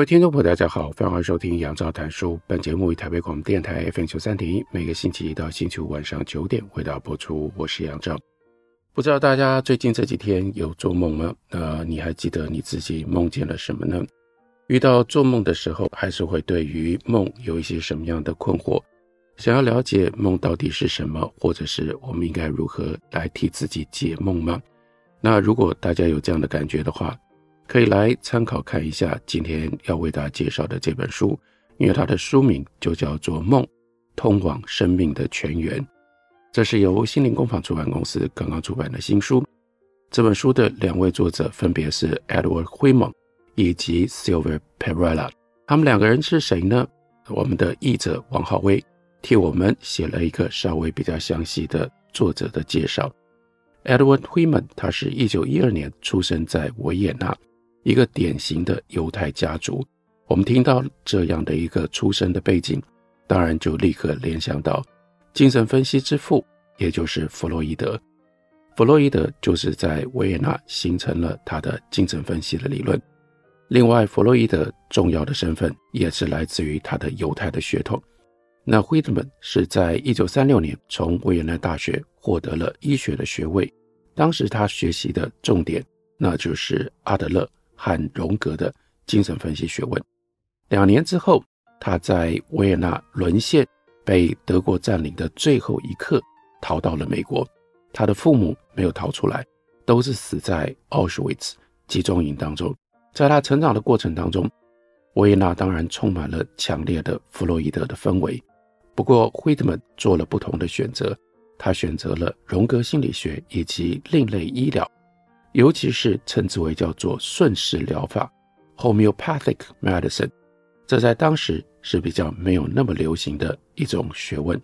各位听众朋友，大家好，欢迎收听杨照谈书。本节目于台北广播电台 FM 九三点一，每个星期一到星期五晚上九点回到播出。我是杨照。不知道大家最近这几天有做梦吗？那你还记得你自己梦见了什么呢？遇到做梦的时候，还是会对于梦有一些什么样的困惑？想要了解梦到底是什么，或者是我们应该如何来替自己解梦吗？那如果大家有这样的感觉的话，可以来参考看一下今天要为大家介绍的这本书，因为它的书名就叫做《梦：通往生命的泉源》。这是由心灵工坊出版公司刚刚出版的新书。这本书的两位作者分别是 Edward Whitman 以及 Silver Perella。他们两个人是谁呢？我们的译者王浩威替我们写了一个稍微比较详细的作者的介绍。Edward Whitman 他是一九一二年出生在维也纳。一个典型的犹太家族，我们听到这样的一个出生的背景，当然就立刻联想到精神分析之父，也就是弗洛伊德。弗洛伊德就是在维也纳形成了他的精神分析的理论。另外，弗洛伊德重要的身份也是来自于他的犹太的血统。那惠特曼是在一九三六年从维也纳大学获得了医学的学位，当时他学习的重点那就是阿德勒。和荣格的精神分析学问。两年之后，他在维也纳沦陷、被德国占领的最后一刻，逃到了美国。他的父母没有逃出来，都是死在奥斯维茨集中营当中。在他成长的过程当中，维也纳当然充满了强烈的弗洛伊德的氛围。不过，惠特曼做了不同的选择，他选择了荣格心理学以及另类医疗。尤其是称之为叫做顺势疗法 （homeopathic medicine），这在当时是比较没有那么流行的一种学问。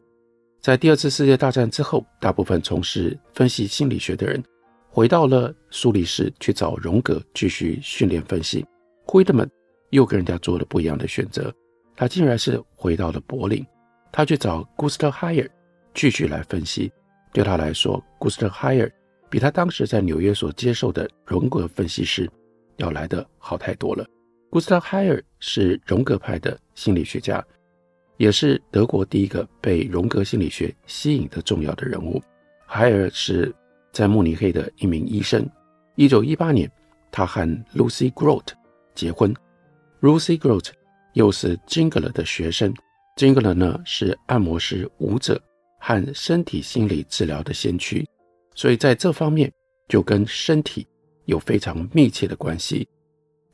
在第二次世界大战之后，大部分从事分析心理学的人回到了苏黎世去找荣格继续训练分析。惠特曼又跟人家做了不一样的选择，他竟然是回到了柏林，他去找 Gustav Heier 继续来分析。对他来说，Gustav Heier 比他当时在纽约所接受的荣格分析师要来的好太多了。Gustav Heier 是荣格派的心理学家，也是德国第一个被荣格心理学吸引的重要的人物。海尔是在慕尼黑的一名医生。一九一八年，他和 Lucy Grote 结婚。Lucy Grote 又是 Jingle 的学生。Jingle 呢是按摩师、舞者和身体心理治疗的先驱。所以在这方面就跟身体有非常密切的关系，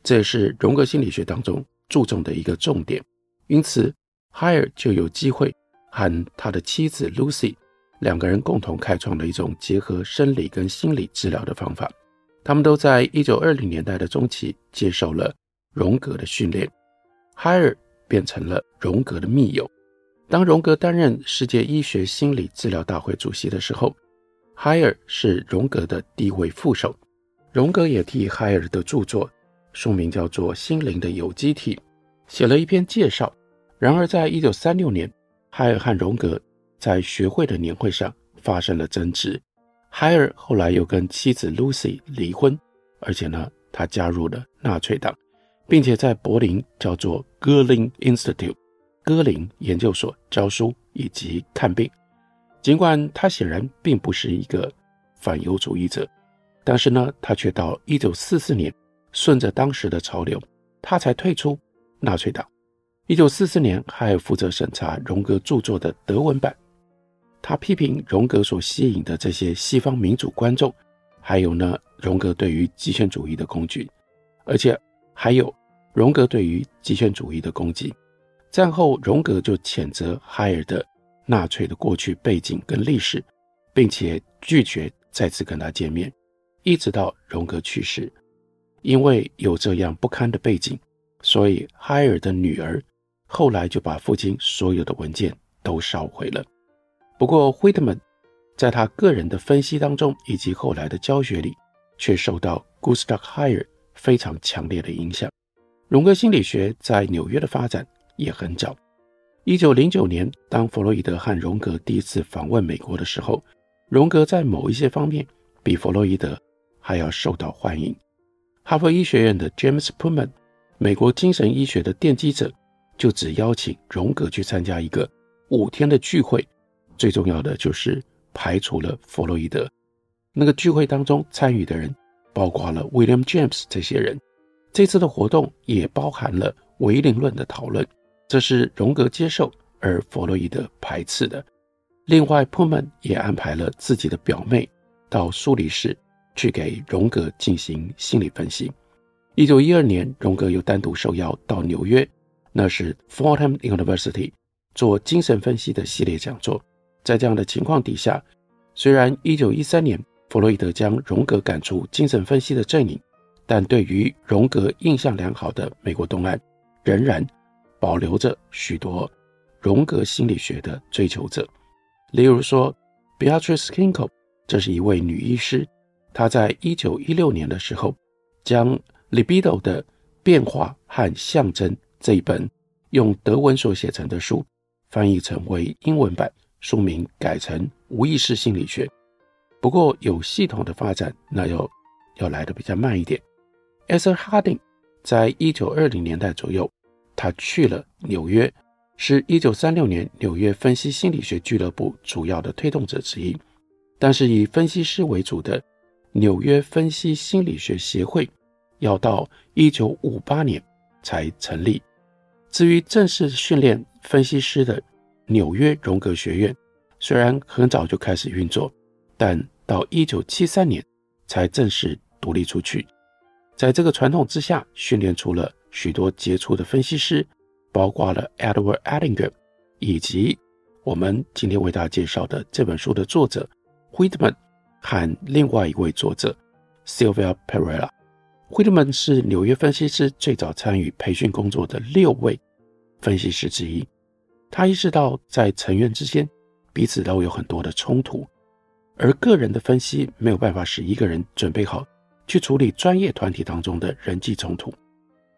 这也是荣格心理学当中注重的一个重点。因此海尔就有机会和他的妻子 Lucy 两个人共同开创了一种结合生理跟心理治疗的方法。他们都在一九二零年代的中期接受了荣格的训练海尔变成了荣格的密友。当荣格担任世界医学心理治疗大会主席的时候，Heier 是荣格的第一位副手，荣格也替 Heier 的著作，书名叫做《心灵的有机体》，写了一篇介绍。然而，在一九三六年海尔和荣格在学会的年会上发生了争执。海尔后来又跟妻子 Lucy 离婚，而且呢，他加入了纳粹党，并且在柏林叫做 Gurlinger Institute 戈林研究所教书以及看病。尽管他显然并不是一个反犹主义者，但是呢，他却到一九四四年，顺着当时的潮流，他才退出纳粹党。一九四四年，还负责审查荣格著作的德文版。他批评荣格所吸引的这些西方民主观众，还有呢，荣格对于极权主义的攻击，而且还有荣格对于极权主义的攻击。战后，荣格就谴责海尔的。纳粹的过去背景跟历史，并且拒绝再次跟他见面。一直到荣格去世。因为有这样不堪的背景，所以海尔的女儿后来就把父亲所有的文件都烧毁了。不过惠特曼在他个人的分析当中，以及后来的教学里，却受到 Gustav 海尔非常强烈的影响。荣格心理学在纽约的发展也很早。一九零九年，当弗洛伊德和荣格第一次访问美国的时候，荣格在某一些方面比弗洛伊德还要受到欢迎。哈佛医学院的 James Putman，美国精神医学的奠基者，就只邀请荣格去参加一个五天的聚会，最重要的就是排除了弗洛伊德。那个聚会当中参与的人包括了 William James 这些人。这次的活动也包含了唯灵论的讨论，这是荣格接受而弗洛伊德排斥的。另外普曼也安排了自己的表妹到苏黎世。去给荣格进行心理分析。一九一二年，荣格又单独受邀到纽约，那是 Fordham University 做精神分析的系列讲座。在这样的情况底下，虽然一九一三年弗洛伊德将荣格赶出精神分析的阵营，但对于荣格印象良好的美国东岸，仍然保留着许多荣格心理学的追求者。例如说，Beatrice Kinkel，这是一位女医师。她在一九一六年的时候，将《Libido 的变化和象征》这一本用德文所写成的书翻译成为英文版，书名改成《无意识心理学》。不过有系统的发展，那要要来的比较慢一点。Esther Harding 在一九二零年代左右，他去了纽约，是一九三六年纽约分析心理学俱乐部主要的推动者之一，但是以分析师为主的。纽约分析心理学协会要到一九五八年才成立。至于正式训练分析师的纽约荣格学院，虽然很早就开始运作，但到一九七三年才正式独立出去。在这个传统之下，训练出了许多杰出的分析师，包括了 Edward Edinger，以及我们今天为大家介绍的这本书的作者 Whitman。和另外一位作者 Sylvia Perella，惠特曼是纽约分析师最早参与培训工作的六位分析师之一。他意识到，在成员之间彼此都有很多的冲突，而个人的分析没有办法使一个人准备好去处理专业团体当中的人际冲突，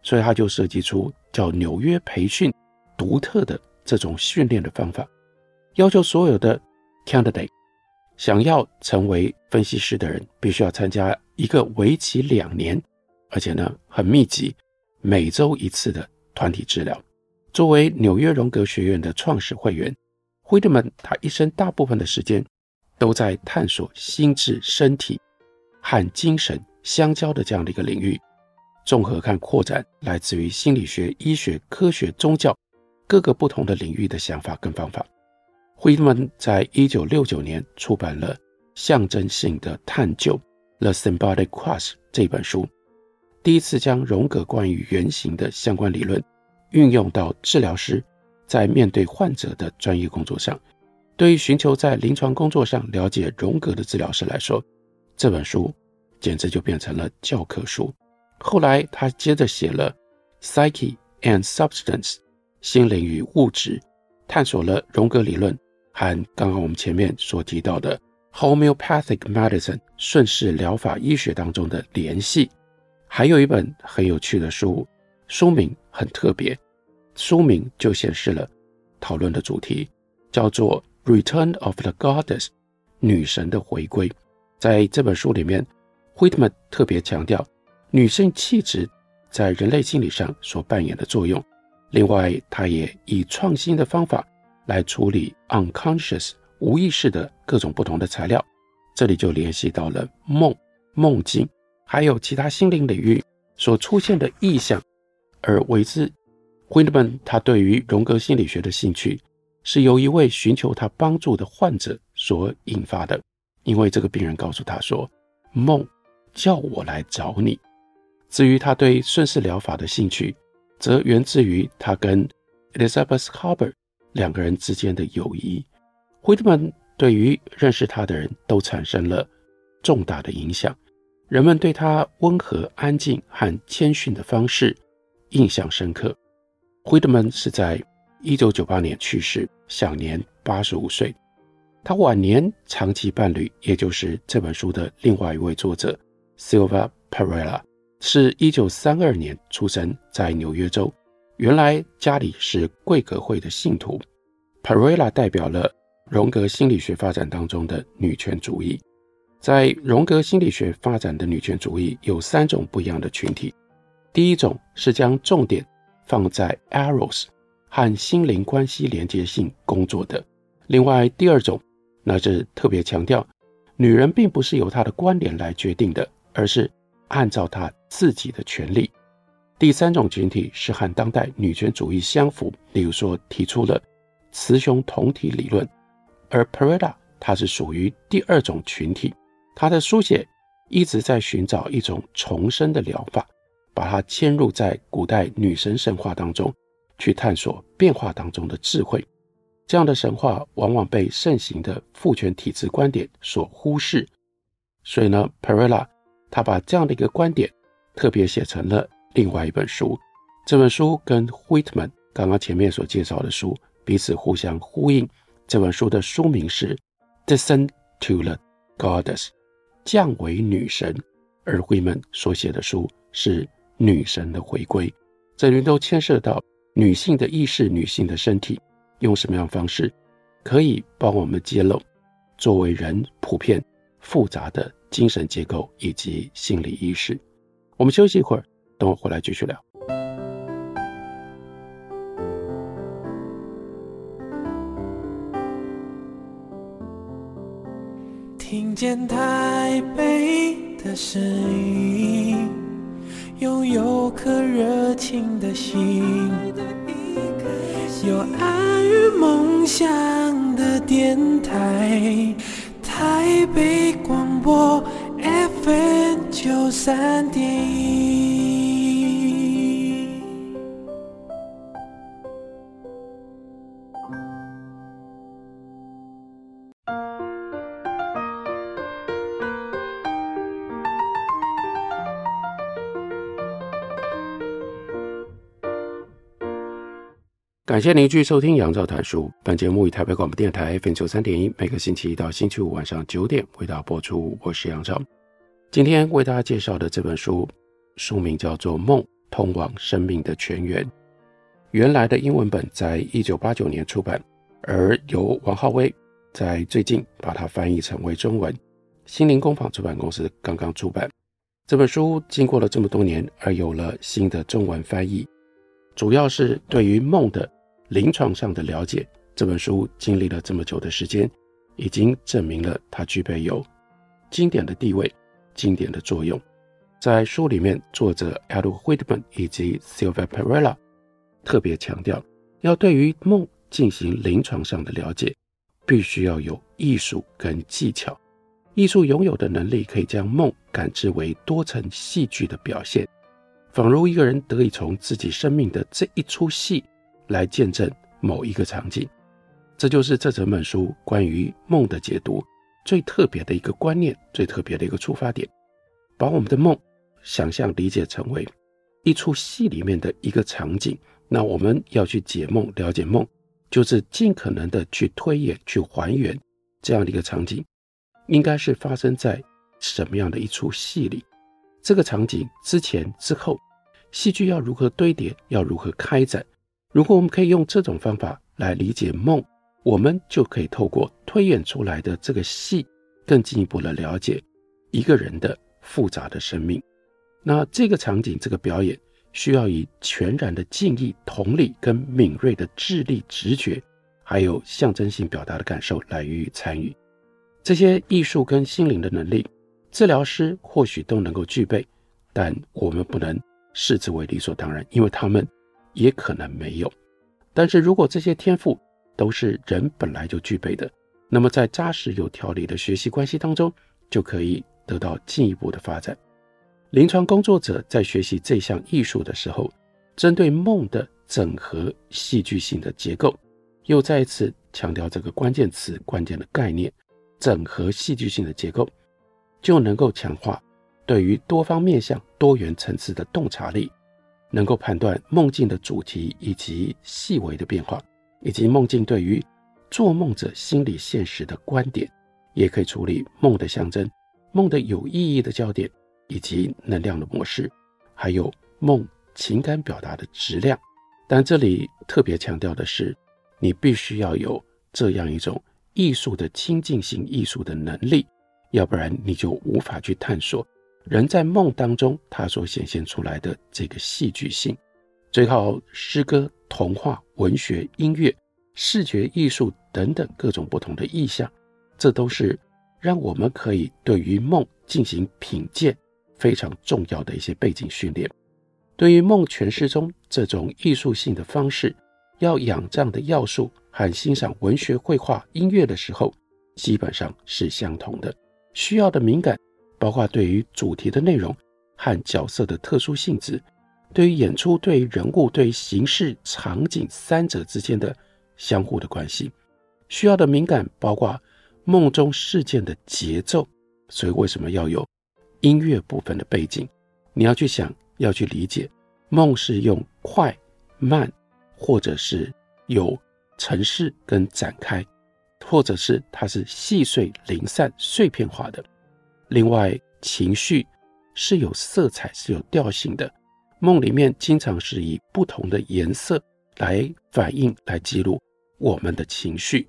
所以他就设计出叫纽约培训独特的这种训练的方法，要求所有的 candidate。想要成为分析师的人，必须要参加一个为期两年，而且呢很密集，每周一次的团体治疗。作为纽约荣格学院的创始会员，惠特曼他一生大部分的时间都在探索心智、身体和精神相交的这样的一个领域，综合看扩展来自于心理学、医学、科学、宗教各个不同的领域的想法跟方法。惠特曼在一九六九年出版了《象征性的探究》（The Symbolic Quest） 这本书，第一次将荣格关于原型的相关理论运用到治疗师在面对患者的专业工作上。对于寻求在临床工作上了解荣格的治疗师来说，这本书简直就变成了教科书。后来，他接着写了《Psyche and Substance》（心灵与物质），探索了荣格理论。和刚刚我们前面所提到的 homeopathic medicine 顺势疗法医学当中的联系，还有一本很有趣的书，书名很特别，书名就显示了讨论的主题，叫做 Return of the Goddess 女神的回归。在这本书里面，Whitman 特别强调女性气质在人类心理上所扮演的作用，另外他也以创新的方法。来处理 unconscious 无意识的各种不同的材料，这里就联系到了梦、梦境，还有其他心灵领域所出现的意象，而为之。惠特曼他对于荣格心理学的兴趣，是由一位寻求他帮助的患者所引发的，因为这个病人告诉他说：“梦叫我来找你。”至于他对顺势疗法的兴趣，则源自于他跟 Elizabeth Hubbard 两个人之间的友谊，惠特曼对于认识他的人都产生了重大的影响。人们对他温和、安静和谦逊的方式印象深刻。Whitman 是在一九九八年去世，享年八十五岁。他晚年长期伴侣，也就是这本书的另外一位作者 Silva Pereira，是一九三二年出生在纽约州，原来家里是贵格会的信徒。Pereira 代表了荣格心理学发展当中的女权主义。在荣格心理学发展的女权主义有三种不一样的群体。第一种是将重点放在 Eros 和心灵关系连接性工作的。另外，第二种。那是特别强调，女人并不是由她的观点来决定的，而是按照她自己的权利。第三种群体是和当代女权主义相符，例如说提出了雌雄同体理论，而 Pereira 她是属于第二种群体。她的书写一直在寻找一种重生的疗法，把它嵌入在古代女神神话当中，去探索变化当中的智慧。这样的神话往往被盛行的父权体制观点所忽视，所以呢，Pereira 他把这样的一个观点特别写成了另外一本书。这本书跟 Whitman 刚刚前面所介绍的书彼此互相呼应。这本书的书名是《Descent to the Goddess》，降为女神，而 Whitman 所写的书是《女神的回归》。这里都牵涉到女性的意识、女性的身体。用什么样的方式可以帮我们揭露作为人普遍复杂的精神结构以及心理意识？我们休息一会儿，等我回来继续聊。听见台北的声音，拥有颗热情的心，有爱与。梦想的电台，台北广播 FM 九三点一。感谢您继续收听《杨照谈书》。本节目以台北广播电台 FM 九三点一，每个星期一到星期五晚上九点为大家播出。我是杨照。今天为大家介绍的这本书，书名叫做《梦：通往生命的泉源》。原来的英文本在一九八九年出版，而由王浩威在最近把它翻译成为中文。心灵工坊出版公司刚刚出版这本书，经过了这么多年，而有了新的中文翻译，主要是对于梦的。临床上的了解，这本书经历了这么久的时间，已经证明了它具备有经典的地位、经典的作用。在书里面，作者 Edward Whitman 以及 Silva Pereira 特别强调，要对于梦进行临床上的了解，必须要有艺术跟技巧。艺术拥有的能力，可以将梦感知为多层戏剧的表现，仿如一个人得以从自己生命的这一出戏。来见证某一个场景，这就是这整本书关于梦的解读最特别的一个观念，最特别的一个出发点，把我们的梦想象理解成为一出戏里面的一个场景。那我们要去解梦、了解梦，就是尽可能的去推演、去还原这样的一个场景，应该是发生在什么样的一出戏里？这个场景之前、之后，戏剧要如何堆叠，要如何开展？如果我们可以用这种方法来理解梦，我们就可以透过推演出来的这个戏，更进一步的了解一个人的复杂的生命。那这个场景、这个表演，需要以全然的敬意、同理跟敏锐的智力、直觉，还有象征性表达的感受来予以参与。这些艺术跟心灵的能力，治疗师或许都能够具备，但我们不能视之为理所当然，因为他们。也可能没有，但是如果这些天赋都是人本来就具备的，那么在扎实有条理的学习关系当中，就可以得到进一步的发展。临床工作者在学习这项艺术的时候，针对梦的整合戏剧性的结构，又再一次强调这个关键词、关键的概念——整合戏剧性的结构，就能够强化对于多方面向、多元层次的洞察力，能够判断梦境的主题以及细微的变化，以及梦境对于做梦者心理现实的观点，也可以处理梦的象征、梦的有意义的焦点以及能量的模式，还有梦情感表达的质量。但这里特别强调的是，你必须要有这样一种艺术的亲近性、艺术的能力，要不然你就无法去探索人在梦当中他所显现出来的这个戏剧性。最好诗歌、童话、文学、音乐、视觉艺术等等各种不同的意象，这都是让我们可以对于梦进行品鉴非常重要的一些背景训练。对于梦诠释中这种艺术性的方式，要仰仗的要素和欣赏文学、绘画、音乐的时候，基本上是相同的。需要的敏感，包括对于主题的内容和角色的特殊性质，对于演出、对于人物、对于形式、场景三者之间的相互的关系。需要的敏感，包括梦中事件的节奏。所以，为什么要有音乐部分的背景？你要去想。要去理解，梦是用快慢，或者是有程式跟展开，或者是它是细碎零散碎片化的。另外，情绪是有色彩、是有调性的。梦里面经常是以不同的颜色来反映、来记录我们的情绪。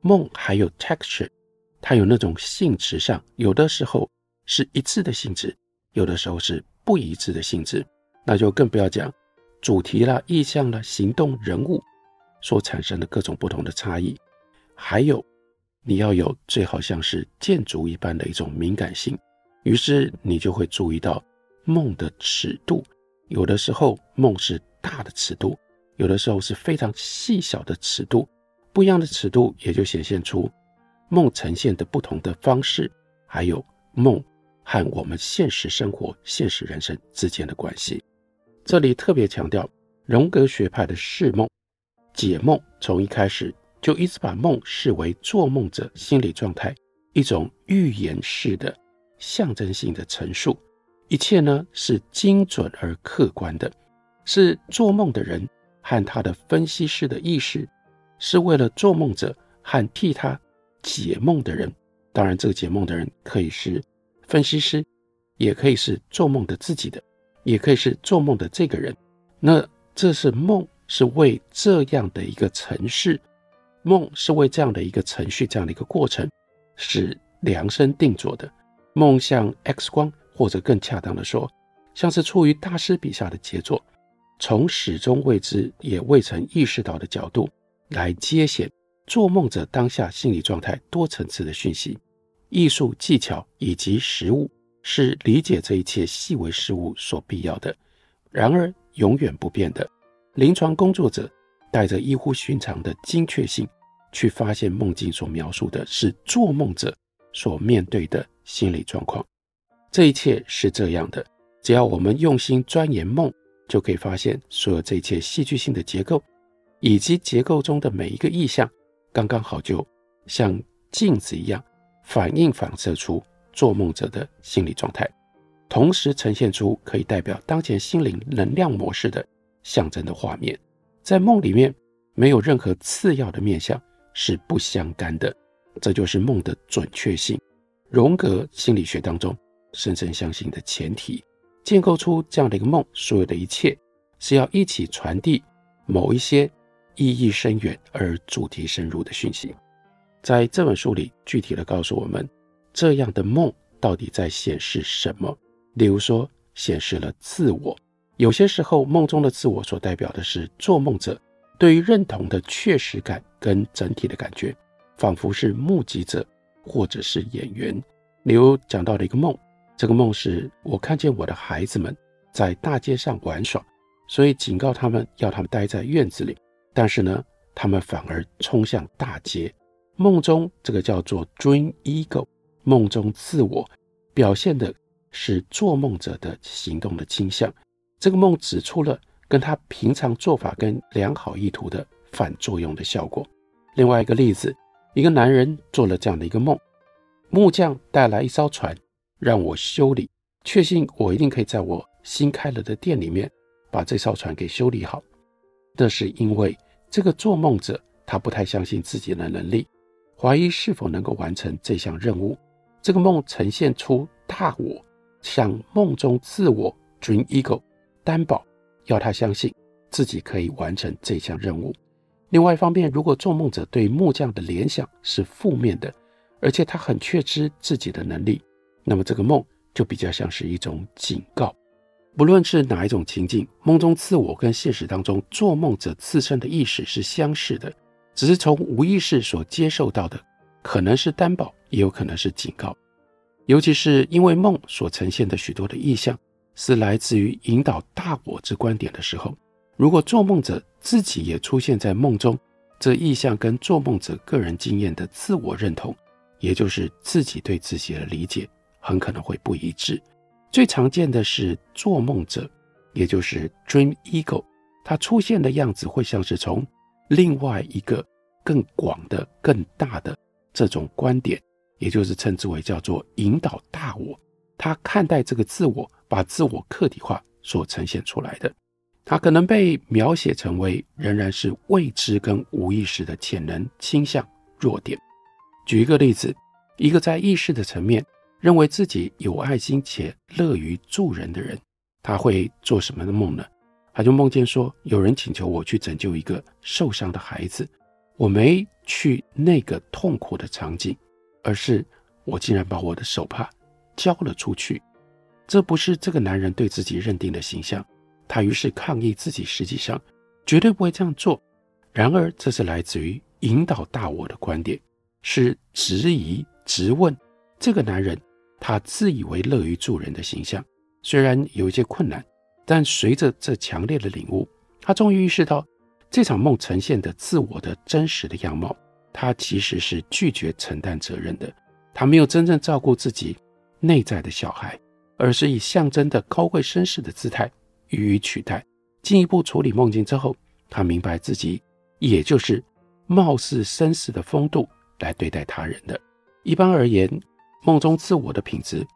梦还有 texture，它有那种性质上，有的时候是一致的性质，有的时候是。不一致的性质，那就更不要讲主题啦、意象啦、行动、人物所产生的各种不同的差异。还有，你要有最好像是建筑一般的一种敏感性，于是你就会注意到梦的尺度。有的时候梦是大的尺度，有的时候是非常细小的尺度，不一样的尺度也就显现出梦呈现的不同的方式，还有梦。和我们现实生活、现实人生之间的关系，这里特别强调，荣格学派的释梦、解梦，从一开始就一直把梦视为做梦者心理状态一种预言式的象征性的陈述，一切呢是精准而客观的，是做梦的人和他的分析师的意识，是为了做梦者和替他解梦的人，当然，这个解梦的人可以是。分析师也可以是做梦的自己的，也可以是做梦的这个人。那这是梦，是为这样的一个程式，梦是为这样的一个程序，这样的一个过程是量身定做的。梦像 X 光，或者更恰当的说，像是出于大师笔下的杰作，从始终未知也未曾意识到的角度来揭显做梦者当下心理状态多层次的讯息。艺术技巧以及实物是理解这一切细微事物所必要的。然而，永远不变的，临床工作者带着异乎寻常的精确性去发现梦境所描述的是做梦者所面对的心理状况。这一切是这样的，只要我们用心钻研梦，就可以发现所有这一切戏剧性的结构，以及结构中的每一个意象，刚刚好就像镜子一样。反映反射出做梦者的心理状态，同时呈现出可以代表当前心灵能量模式的象征的画面。在梦里面，没有任何次要的面相是不相干的，这就是梦的准确性。荣格心理学当中深深相信的前提，建构出这样的一个梦，所有的一切是要一起传递某一些意义深远而主题深入的讯息。在这本书里，具体的告诉我们，这样的梦到底在显示什么？例如说，显示了自我。有些时候，梦中的自我所代表的是做梦者对于认同的确实感跟整体的感觉，仿佛是目击者或者是演员。例如讲到了一个梦，这个梦是我看见我的孩子们在大街上玩耍，所以警告他们要他们待在院子里，但是呢，他们反而冲向大街。梦中这个叫做 dream ego，梦中自我表现的是做梦者的行动的倾向。这个梦指出了跟他平常做法跟良好意图的反作用的效果。另外一个例子，一个男人做了这样的一个梦：木匠带来一艘船，让我修理，确信我一定可以在我新开了的店里面把这艘船给修理好。这是因为这个做梦者他不太相信自己的能力，怀疑是否能够完成这项任务。这个梦呈现出大我向梦中自我 （Dream Ego） 担保，要他相信自己可以完成这项任务。另外一方面，如果做梦者对木匠的联想是负面的，而且他很确知自己的能力，那么这个梦就比较像是一种警告。不论是哪一种情境，梦中自我跟现实当中做梦者自身的意识是相似的，只是从无意识所接受到的，可能是担保，也有可能是警告。尤其是因为梦所呈现的许多的意象是来自于引导大我之观点的时候，如果做梦者自己也出现在梦中，这意象跟做梦者个人经验的自我认同，也就是自己对自己的理解，很可能会不一致。最常见的是做梦者，也就是 Dream Ego，它出现的样子会像是从另外一个更广的、更大的这种观点，也就是称之为叫做引导大我，他看待这个自我，把自我客体化所呈现出来的。它可能被描写成为仍然是未知跟无意识的潜能倾向弱点。举一个例子，一个在意识的层面认为自己有爱心且乐于助人的人，他会做什么的梦呢？他就梦见说，有人请求我去拯救一个受伤的孩子，我没去那个痛苦的场景，而是我竟然把我的手帕交了出去。这不是这个男人对自己认定的形象。他于是抗议自己实际上绝对不会这样做。然而，这是来自于引导大我的观点，是质疑、质问这个男人他自以为乐于助人的形象。虽然有一些困难，但随着这强烈的领悟，他终于意识到这场梦呈现的自我的真实的样貌，他其实是拒绝承担责任的。他没有真正照顾自己内在的小孩，而是以象征的高贵绅士的姿态。予以取代。进一步处理梦境之后，他明白自己也就是貌似绅士的风度来对待他人的。一般而言，梦中自我的品质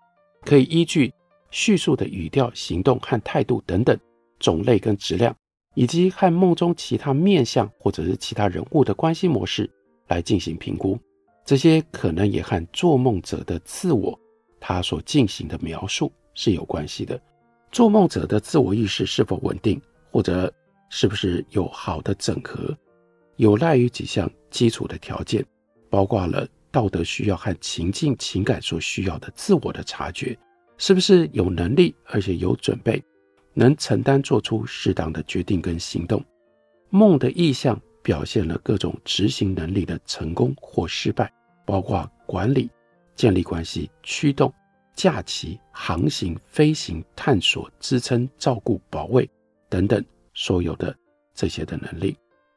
可以依据叙述的语调、行动和态度等等种类跟质量，以及和梦中其他面相或者是其他人物的关系模式来进行评估。这些可能也和做梦者的自我他所进行的描述是有关系的。做梦者的自我意识是否稳定，或者是不是有好的整合，有赖于几项基础的条件，包括了道德需要和情境情感所需要的自我的察觉，是不是有能力而且有准备，能承担做出适当的决定跟行动。梦的意象表现了各种执行能力的成功或失败，包括管理、建立关系、驱动。驾骑、航行、飞行、探索、支撑、照顾、保卫等等，所有的这些的能力，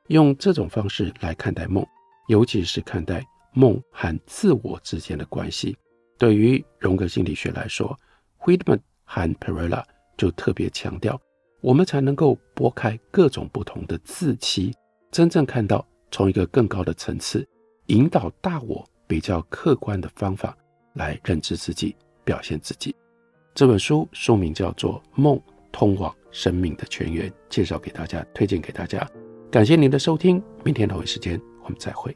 用这种方式来看待梦，尤其是看待梦和自我之间的关系。对于荣格心理学来说，Friedman 和 Perella 就特别强调，我们才能够拨开各种不同的自欺，真正看到从一个更高的层次，引导大我比较客观的方法来认知自己。表现自己。这本书书名叫做《梦通往生命的泉源》，介绍给大家，推荐给大家。感谢您的收听，明天同一时间我们再会。